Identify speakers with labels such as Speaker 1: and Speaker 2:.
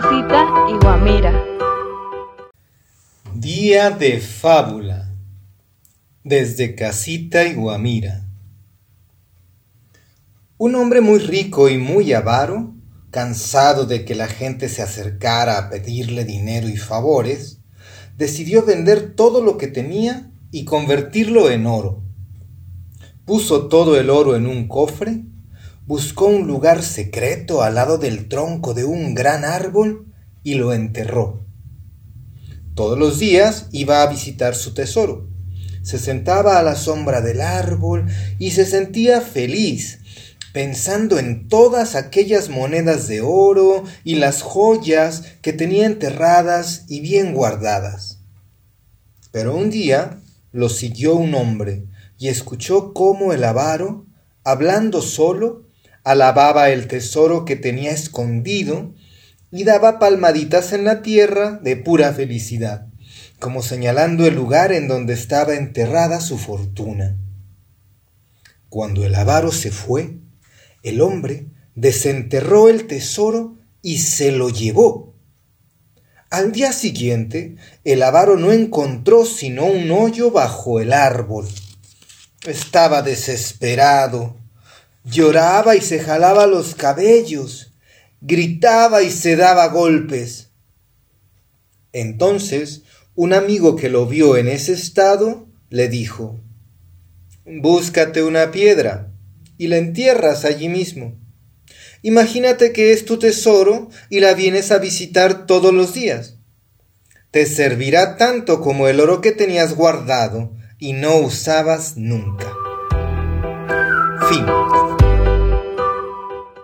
Speaker 1: Casita y Guamira.
Speaker 2: Día de fábula. Desde Casita y Guamira. Un hombre muy rico y muy avaro, cansado de que la gente se acercara a pedirle dinero y favores, decidió vender todo lo que tenía y convertirlo en oro. Puso todo el oro en un cofre buscó un lugar secreto al lado del tronco de un gran árbol y lo enterró. Todos los días iba a visitar su tesoro. Se sentaba a la sombra del árbol y se sentía feliz, pensando en todas aquellas monedas de oro y las joyas que tenía enterradas y bien guardadas. Pero un día lo siguió un hombre y escuchó cómo el avaro, hablando solo, alababa el tesoro que tenía escondido y daba palmaditas en la tierra de pura felicidad, como señalando el lugar en donde estaba enterrada su fortuna. Cuando el avaro se fue, el hombre desenterró el tesoro y se lo llevó. Al día siguiente, el avaro no encontró sino un hoyo bajo el árbol. Estaba desesperado Lloraba y se jalaba los cabellos, gritaba y se daba golpes. Entonces un amigo que lo vio en ese estado le dijo, Búscate una piedra y la entierras allí mismo. Imagínate que es tu tesoro y la vienes a visitar todos los días. Te servirá tanto como el oro que tenías guardado y no usabas nunca. Fin.